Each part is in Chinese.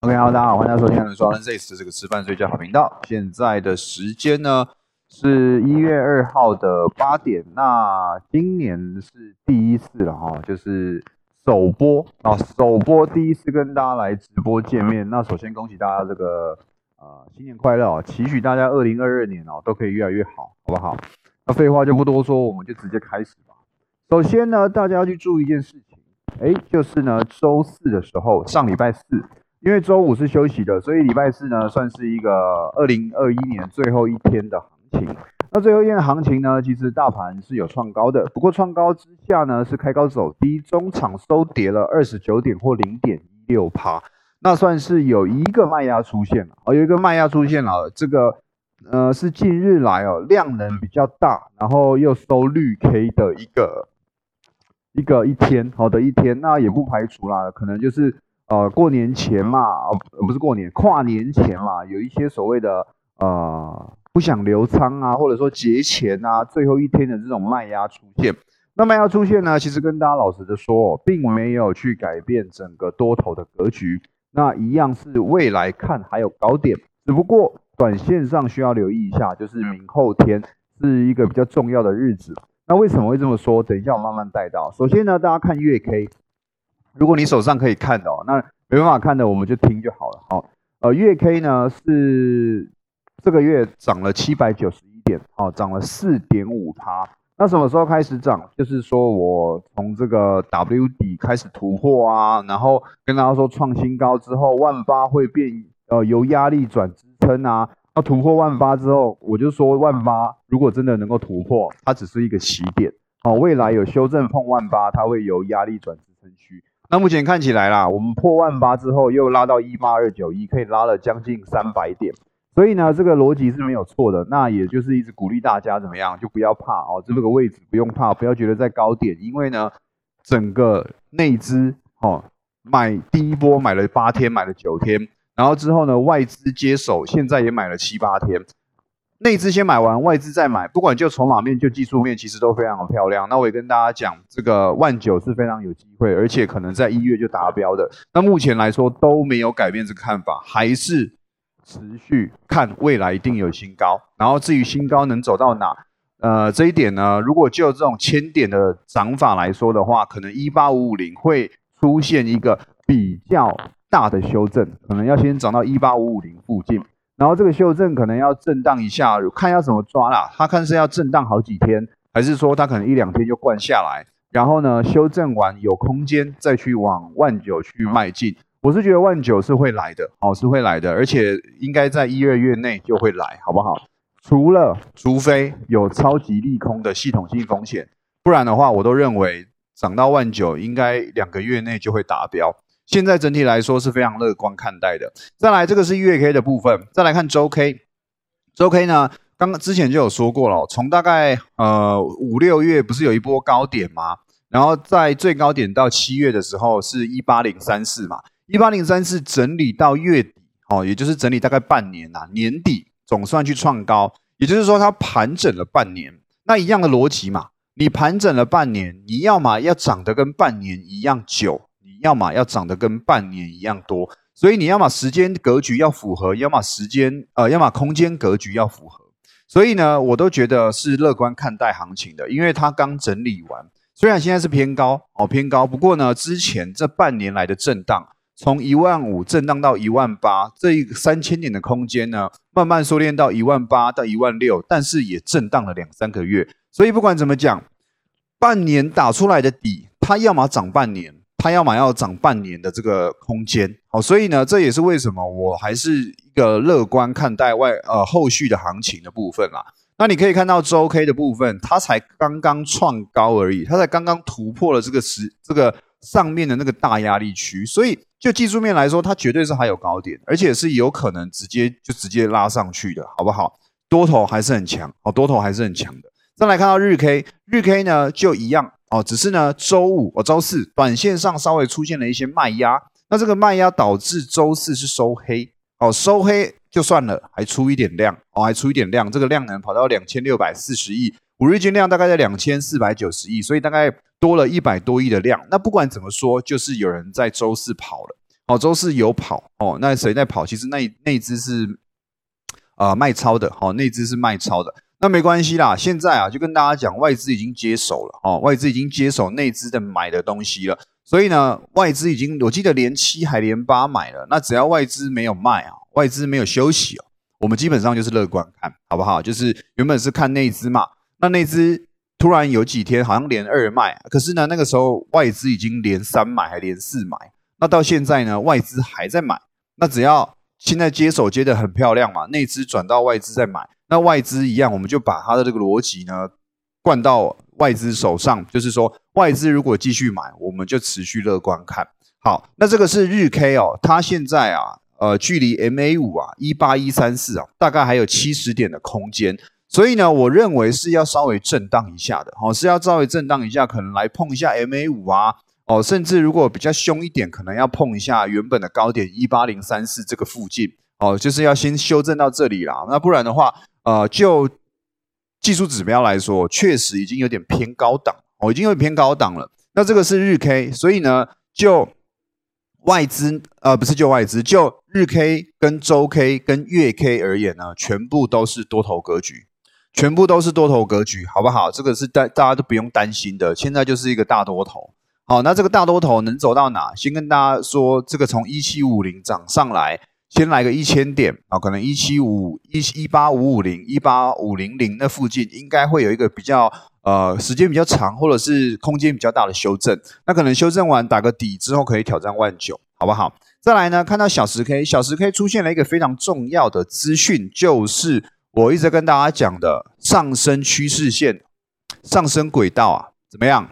OK，Hello，大家好，欢迎大家收听《双人 Says》这个吃饭睡觉好频道。现在的时间呢是一月二号的八点。那今年是第一次了哈，就是首播啊，首播第一次跟大家来直播见面。那首先恭喜大家这个呃新年快乐啊，期许大家二零二二年哦都可以越来越好，好不好？那废话就不多说，我们就直接开始吧。首先呢，大家要去注意一件事情，哎，就是呢周四的时候，上礼拜四。因为周五是休息的，所以礼拜四呢算是一个二零二一年最后一天的行情。那最后一天的行情呢，其实大盘是有创高的，不过创高之下呢是开高走低，中场收跌了二十九点或零点一六趴，那算是有一个卖压出现了。哦，有一个卖压出现了，这个呃是近日来哦量能比较大，然后又收绿 K 的一个一个一天好的一天，那也不排除啦，可能就是。呃，过年前嘛，不是过年，跨年前嘛，有一些所谓的呃不想留仓啊，或者说节前啊，最后一天的这种卖压出现。那卖压出现呢，其实跟大家老实的说，并没有去改变整个多头的格局。那一样是未来看还有高点，只不过短线上需要留意一下，就是明后天是一个比较重要的日子。那为什么会这么说？等一下我慢慢带到。首先呢，大家看月 K。如果你手上可以看的哦，那没办法看的，我们就听就好了。好，呃，月 K 呢是这个月涨了七百九十一点，哦，涨了四点五趴。那什么时候开始涨？就是说我从这个 W 底开始突破啊，然后跟大家说创新高之后，万八会变，呃，由压力转支撑啊。那突破万八之后，我就说万八如果真的能够突破，它只是一个起点，哦，未来有修正碰万八，它会由压力转支撑区。那目前看起来啦，我们破万八之后又拉到一八二九一，可以拉了将近三百点，所以呢，这个逻辑是没有错的。那也就是一直鼓励大家怎么样，就不要怕哦，这个位置不用怕，不要觉得在高点，因为呢，整个内资哦买第一波买了八天，买了九天，然后之后呢，外资接手，现在也买了七八天。内资先买完，外资再买，不管就筹码面就技术面，其实都非常的漂亮。那我也跟大家讲，这个万九是非常有机会，而且可能在一月就达标的。那目前来说都没有改变这个看法，还是持续看未来一定有新高。然后至于新高能走到哪，呃，这一点呢，如果就这种千点的涨法来说的话，可能一八五五零会出现一个比较大的修正，可能要先涨到一八五五零附近。然后这个修正可能要震荡一下，看要怎么抓啦。他看是要震荡好几天，还是说他可能一两天就灌下来，然后呢修正完有空间再去往万九去迈进。我是觉得万九是会来的，哦是会来的，而且应该在一二月内就会来，好不好？除了除非有超级利空的系统性风险，不然的话，我都认为涨到万九应该两个月内就会达标。现在整体来说是非常乐观看待的。再来，这个是月 K 的部分。再来看周 K，周 K 呢，刚刚之前就有说过了，从大概呃五六月不是有一波高点吗？然后在最高点到七月的时候是一八零三四嘛，一八零三四整理到月底哦，也就是整理大概半年呐，年底总算去创高，也就是说它盘整了半年。那一样的逻辑嘛，你盘整了半年，你要么要涨得跟半年一样久。要么要涨得跟半年一样多，所以你要么时间格局要符合，要么时间呃，要么空间格局要符合。所以呢，我都觉得是乐观看待行情的，因为它刚整理完，虽然现在是偏高哦，偏高，不过呢，之前这半年来的震荡，从一万五震荡到一万八，这一三千点的空间呢，慢慢收敛到一万八到一万六，但是也震荡了两三个月。所以不管怎么讲，半年打出来的底，它要么涨半年。要么要涨半年的这个空间，好，所以呢，这也是为什么我还是一个乐观看待外呃后续的行情的部分啦。那你可以看到周 K 的部分，它才刚刚创高而已，它才刚刚突破了这个时这个上面的那个大压力区，所以就技术面来说，它绝对是还有高点，而且是有可能直接就直接拉上去的，好不好？多头还是很强，好，多头还是很强的。再来看到日 K，日 K 呢就一样。哦，只是呢，周五哦，周四短线上稍微出现了一些卖压，那这个卖压导致周四是收黑，哦，收黑就算了，还出一点量，哦，还出一点量，这个量能跑到两千六百四十亿，五日均量大概在两千四百九十亿，所以大概多了一百多亿的量。那不管怎么说，就是有人在周四跑了，哦，周四有跑哦，那谁在跑？其实那那只是啊卖超的，哦，那只是卖超的。那没关系啦，现在啊就跟大家讲，外资已经接手了哦，外资已经接手内资的买的东西了。所以呢，外资已经我记得连七还连八买了。那只要外资没有卖啊，外资没有休息哦，我们基本上就是乐观看好不好？就是原本是看内资嘛，那内资突然有几天好像连二卖，可是呢那个时候外资已经连三买还连四买，那到现在呢外资还在买。那只要现在接手接的很漂亮嘛，内资转到外资在买。那外资一样，我们就把它的这个逻辑呢灌到外资手上，就是说外资如果继续买，我们就持续乐观看好。那这个是日 K 哦，它现在啊，呃，距离 MA 五啊一八一三四啊，大概还有七十点的空间，所以呢，我认为是要稍微震荡一下的，哦，是要稍微震荡一下，可能来碰一下 MA 五啊，哦，甚至如果比较凶一点，可能要碰一下原本的高点一八零三四这个附近，哦，就是要先修正到这里啦，那不然的话。呃，就技术指标来说，确实已经有点偏高档，哦，已经有点偏高档了。那这个是日 K，所以呢，就外资，呃，不是就外资，就日 K 跟周 K 跟月 K 而言呢，全部都是多头格局，全部都是多头格局，好不好？这个是大大家都不用担心的，现在就是一个大多头。好，那这个大多头能走到哪？先跟大家说，这个从一七五零涨上来。先来个一千点啊，可能一七五一一八五五零一八五零零那附近应该会有一个比较呃时间比较长或者是空间比较大的修正，那可能修正完打个底之后可以挑战万九，好不好？再来呢，看到小时 K，小时 K 出现了一个非常重要的资讯，就是我一直跟大家讲的上升趋势线、上升轨道啊，怎么样？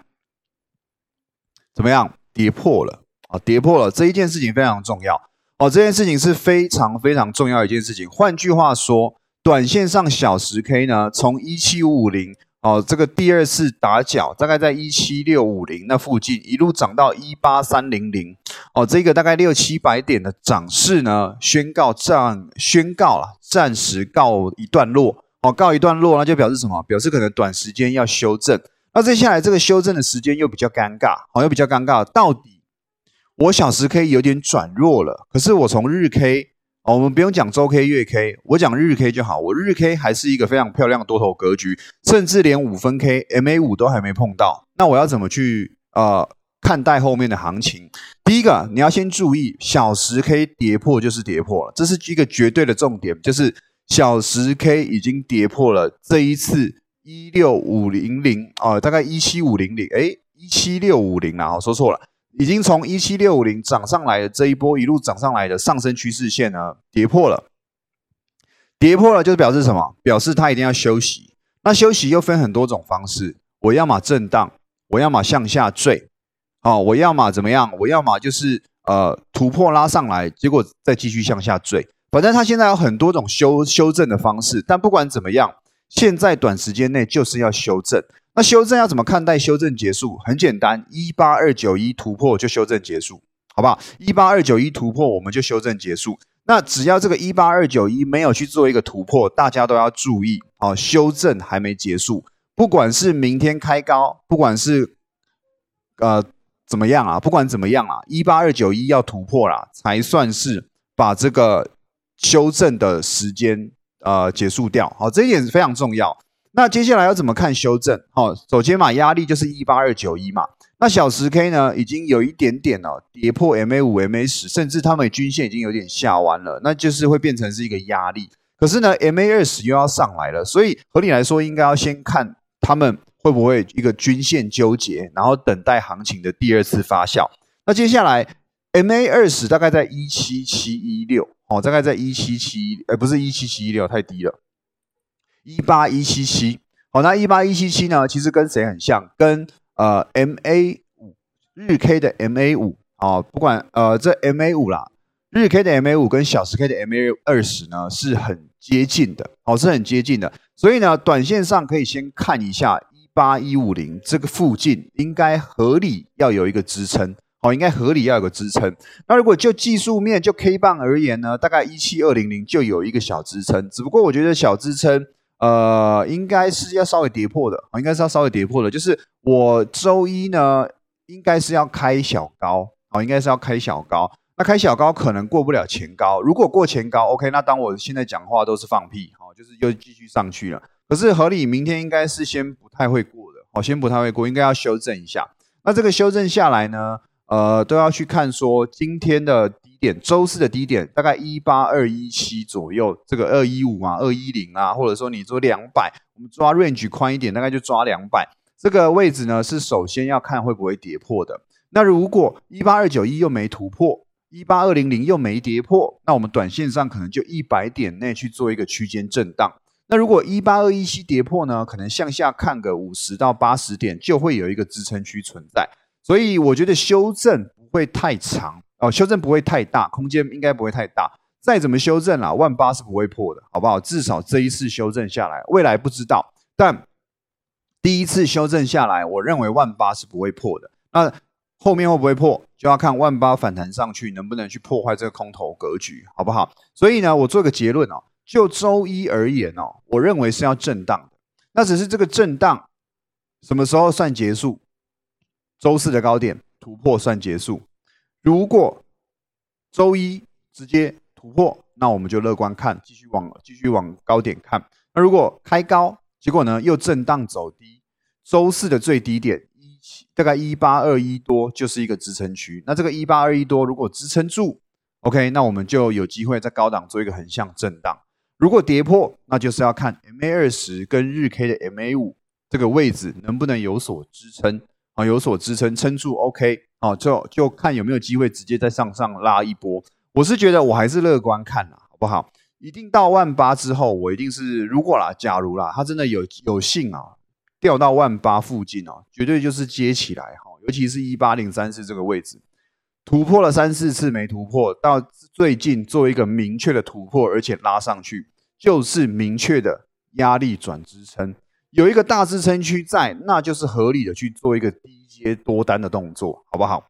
怎么样？跌破了啊，跌破了，这一件事情非常重要。哦，这件事情是非常非常重要一件事情。换句话说，短线上小时 K 呢，从一七五五零哦，这个第二次打脚，大概在一七六五零那附近，一路涨到一八三零零哦，这个大概六七百点的涨势呢，宣告暂宣告了，暂时告一段落哦，告一段落，那就表示什么？表示可能短时间要修正。那接下来这个修正的时间又比较尴尬，哦，又比较尴尬，到底？我小时 K 有点转弱了，可是我从日 K，哦，我们不用讲周 K、月 K，我讲日 K 就好。我日 K 还是一个非常漂亮的多头格局，甚至连五分 K、MA 五都还没碰到。那我要怎么去呃看待后面的行情？第一个，你要先注意小时 K 跌破就是跌破了，这是一个绝对的重点，就是小时 K 已经跌破了这一次一六五零零啊，大概一七五零零，哎，一七六五零啊，我说错了。已经从一七六五零涨上来的这一波一路涨上来的上升趋势线呢，跌破了，跌破了就是表示什么？表示它一定要休息。那休息又分很多种方式，我要么震荡，我要么向下坠，哦，我要么怎么样？我要么就是呃突破拉上来，结果再继续向下坠。反正它现在有很多种修修正的方式，但不管怎么样，现在短时间内就是要修正。那修正要怎么看待？修正结束很简单，一八二九一突破就修正结束，好不好？一八二九一突破我们就修正结束。那只要这个一八二九一没有去做一个突破，大家都要注意哦，修正还没结束。不管是明天开高，不管是呃怎么样啊，不管怎么样啊，一八二九一要突破了，才算是把这个修正的时间呃结束掉。好，这一点是非常重要。那接下来要怎么看修正？好，首先嘛，压力就是一八二九一嘛。那小时 K 呢，已经有一点点哦，跌破 MA 五、MA 十，甚至他们均线已经有点下弯了，那就是会变成是一个压力。可是呢，MA 二十又要上来了，所以合理来说，应该要先看他们会不会一个均线纠结，然后等待行情的第二次发酵。那接下来 MA 二十大概在一七七一六，哦，大概在一七七，呃，不是一七七一六，太低了。一八一七七，好，那一八一七七呢？其实跟谁很像？跟呃 MA 五日 K 的 MA 五啊，不管呃这 MA 五啦，日 K 的 MA 五跟小时 K 的 MA 二十呢是很接近的，哦是很接近的。所以呢，短线上可以先看一下一八一五零这个附近，应该合理要有一个支撑，哦，应该合理要有个支撑。那如果就技术面就 K 棒而言呢，大概一七二零零就有一个小支撑，只不过我觉得小支撑。呃，应该是要稍微跌破的，应该是要稍微跌破的。就是我周一呢，应该是要开小高，好，应该是要开小高。那开小高可能过不了前高，如果过前高，OK，那当我现在讲话都是放屁，好，就是又继续上去了。可是合理明天应该是先不太会过的，好，先不太会过，应该要修正一下。那这个修正下来呢，呃，都要去看说今天的点，周四的低点大概一八二一七左右，这个二一五啊，二一零啊，或者说你做两百，我们抓 range 宽一点，大概就抓两百。这个位置呢，是首先要看会不会跌破的。那如果一八二九一又没突破。一八二零零又没跌破，那我们短线上可能就一百点内去做一个区间震荡。那如果一八二一七跌破呢，可能向下看个五十到八十点，就会有一个支撑区存在。所以我觉得修正不会太长哦，修正不会太大，空间应该不会太大。再怎么修正啊，万八是不会破的，好不好？至少这一次修正下来，未来不知道，但第一次修正下来，我认为万八是不会破的。那。后面会不会破，就要看万八反弹上去能不能去破坏这个空头格局，好不好？所以呢，我做个结论哦，就周一而言哦，我认为是要震荡的。那只是这个震荡什么时候算结束？周四的高点突破算结束。如果周一直接突破，那我们就乐观看，继续往继续往高点看。那如果开高，结果呢又震荡走低，周四的最低点一七。大概一八二一多就是一个支撑区，那这个一八二一多如果支撑住，OK，那我们就有机会在高档做一个横向震荡。如果跌破，那就是要看 MA 二十跟日 K 的 MA 五这个位置能不能有所支撑啊，有所支撑撑住，OK，哦，就就看有没有机会直接再上上拉一波。我是觉得我还是乐观看啦，好不好？一定到万八之后，我一定是如果啦，假如啦，他真的有有幸啊。掉到万八附近哦，绝对就是接起来哈，尤其是一八零三四这个位置，突破了三四次没突破，到最近做一个明确的突破，而且拉上去，就是明确的压力转支撑，有一个大支撑区在，那就是合理的去做一个低接多单的动作，好不好？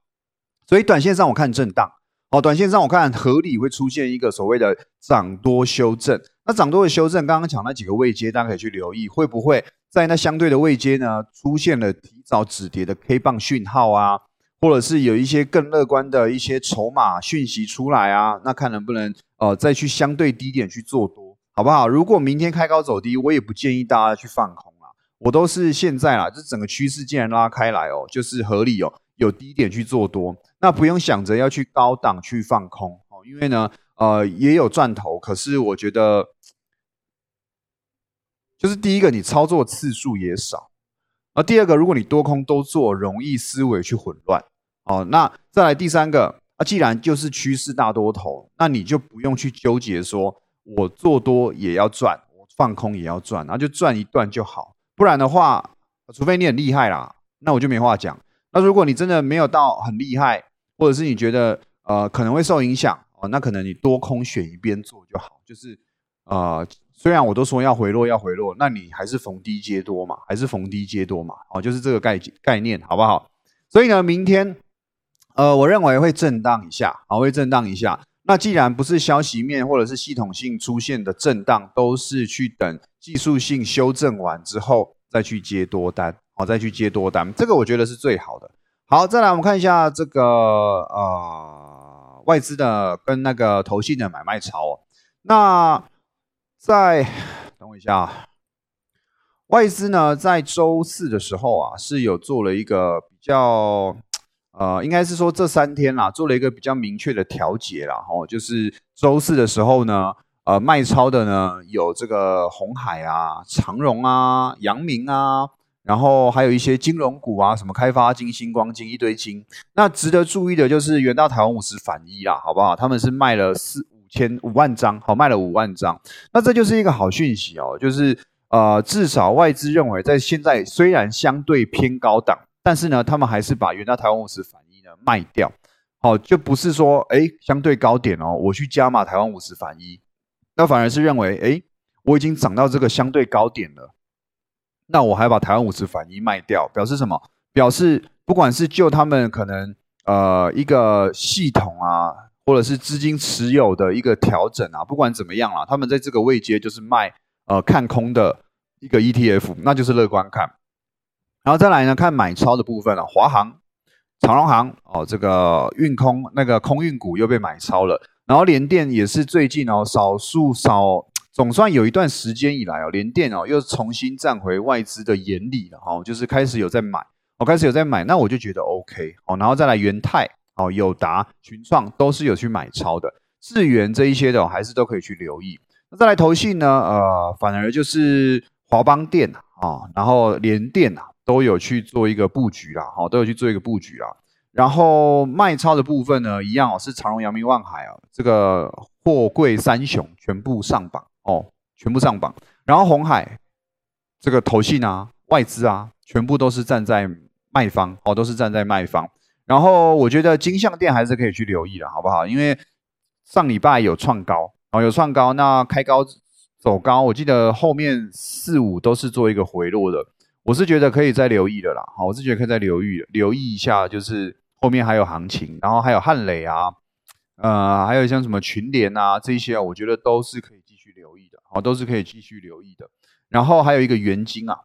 所以短线上我看震荡，哦，短线上我看合理会出现一个所谓的涨多修正，那涨多的修正，刚刚讲那几个位阶，大家可以去留意会不会。在那相对的位阶呢，出现了提早止跌的 K 棒讯号啊，或者是有一些更乐观的一些筹码讯息出来啊，那看能不能呃再去相对低点去做多，好不好？如果明天开高走低，我也不建议大家去放空，我都是现在啦，这整个趋势既然拉开来哦，就是合理哦，有低点去做多，那不用想着要去高档去放空哦，因为呢，呃，也有赚头，可是我觉得。就是第一个，你操作次数也少；而第二个，如果你多空都做，容易思维去混乱。哦，那再来第三个，啊，既然就是趋势大多头，那你就不用去纠结说，我做多也要赚，我放空也要赚，然后就赚一段就好。不然的话，除非你很厉害啦，那我就没话讲。那如果你真的没有到很厉害，或者是你觉得呃可能会受影响哦，那可能你多空选一边做就好，就是呃。虽然我都说要回落要回落，那你还是逢低接多嘛，还是逢低接多嘛，哦，就是这个概概念，好不好？所以呢，明天，呃，我认为会震荡一下，啊，会震荡一下。那既然不是消息面或者是系统性出现的震荡，都是去等技术性修正完之后再去接多单，好，再去接多单，这个我觉得是最好的。好，再来我们看一下这个呃外资的跟那个投信的买卖潮，那。在等我一下啊，外资呢在周四的时候啊是有做了一个比较，呃，应该是说这三天啦做了一个比较明确的调节啦，哦，就是周四的时候呢，呃，卖超的呢有这个红海啊、长荣啊、阳明啊，然后还有一些金融股啊，什么开发金、星光金一堆金。那值得注意的就是远大台湾五十反一啦，好不好？他们是卖了四五。千五万张，好卖了五万张，那这就是一个好讯息哦，就是呃，至少外资认为在现在虽然相对偏高档，但是呢，他们还是把元大台湾五十反一呢卖掉，好，就不是说哎相对高点哦，我去加码台湾五十反一，那反而是认为哎我已经涨到这个相对高点了，那我还把台湾五十反一卖掉，表示什么？表示不管是就他们可能呃一个系统啊。或者是资金持有的一个调整啊，不管怎么样啦，他们在这个位阶就是卖呃看空的一个 ETF，那就是乐观看。然后再来呢，看买超的部分了，华航长荣航哦，这个运空那个空运股又被买超了，然后联电也是最近哦，少数少总算有一段时间以来哦，联电哦又重新站回外资的眼里了哦，就是开始有在买，我开始有在买，那我就觉得 OK 哦，然后再来元泰哦、友达、群创都是有去买超的，智源这一些的还是都可以去留意。那再来投信呢，呃，反而就是华邦电啊，然后联电啊。都有去做一个布局啦，好，都有去做一个布局啦。然后卖超的部分呢，一样哦，是长荣、阳明、万海啊，这个货柜三雄全部上榜哦，全部上榜。然后红海这个投信啊、外资啊，全部都是站在卖方哦，都是站在卖方。然后我觉得金相店还是可以去留意的，好不好？因为上礼拜有创高哦，有创高，那开高走高，我记得后面四五都是做一个回落的。我是觉得可以再留意的啦，好，我是觉得可以再留意留意一下，就是后面还有行情，然后还有汉磊啊，呃，还有像什么群联啊这些啊，我觉得都是可以继续留意的，好，都是可以继续留意的。然后还有一个元金啊，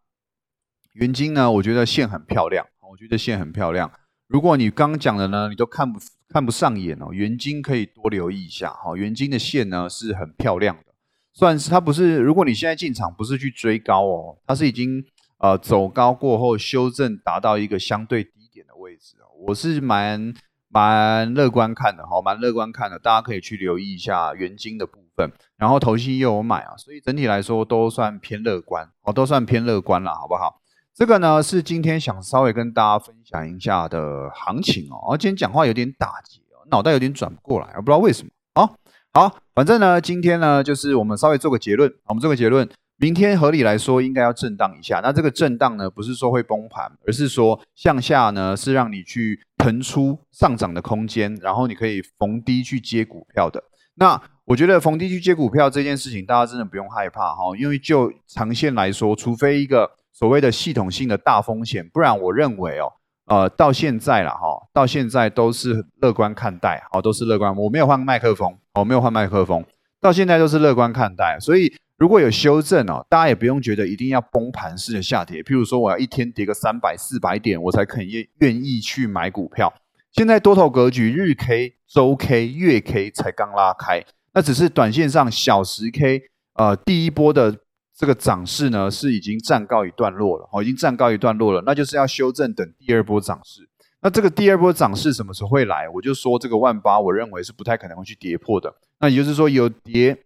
元金呢，我觉得线很漂亮，我觉得线很漂亮。如果你刚讲的呢，你都看不看不上眼哦，元金可以多留意一下，好，元金的线呢是很漂亮的，算是它不是，如果你现在进场不是去追高哦，它是已经。呃，走高过后修正达到一个相对低点的位置我是蛮蛮乐观看的哈，蛮乐观看的，大家可以去留意一下原金的部分，然后头期又有买啊，所以整体来说都算偏乐观哦，都算偏乐观了，好不好？这个呢是今天想稍微跟大家分享一下的行情哦，而今天讲话有点打结哦，脑袋有点转不过来，我不知道为什么哦。好，反正呢今天呢就是我们稍微做个结论，我们做个结论。明天合理来说应该要震荡一下，那这个震荡呢，不是说会崩盘，而是说向下呢是让你去腾出上涨的空间，然后你可以逢低去接股票的。那我觉得逢低去接股票这件事情，大家真的不用害怕哈，因为就长线来说，除非一个所谓的系统性的大风险，不然我认为哦，呃，到现在了哈，到现在都是乐观看待，好，都是乐观。我没有换麦克风，我没有换麦克风，到现在都是乐观看待，所以。如果有修正哦，大家也不用觉得一定要崩盘式的下跌。譬如说，我要一天跌个三百、四百点，我才肯愿愿意去买股票。现在多头格局，日 K、周 K、月 K 才刚拉开，那只是短线上小时 K，呃，第一波的这个涨势呢是已经暂告一段落了，哦，已经暂告一段落了，那就是要修正等第二波涨势。那这个第二波涨势什么时候会来？我就说这个万八，我认为是不太可能会去跌破的。那也就是说有跌。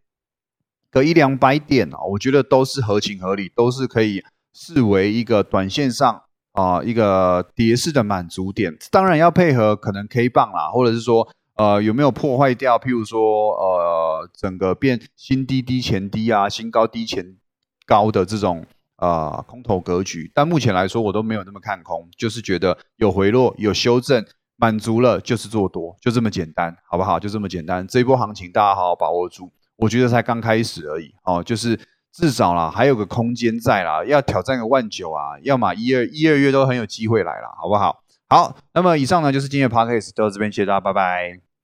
个一两百点啊，我觉得都是合情合理，都是可以视为一个短线上啊一个跌势的满足点。当然要配合可能 K 棒啦，或者是说呃有没有破坏掉，譬如说呃整个变新低低前低啊，新高低前高的这种呃空头格局。但目前来说，我都没有那么看空，就是觉得有回落有修正，满足了就是做多，就这么简单，好不好？就这么简单。这一波行情大家好好把握住。我觉得才刚开始而已哦，就是至少啦，还有个空间在啦，要挑战个万九啊，要么一二一二月都很有机会来了，好不好？好，那么以上呢就是今天的 podcast，到这边谢谢大家，拜拜。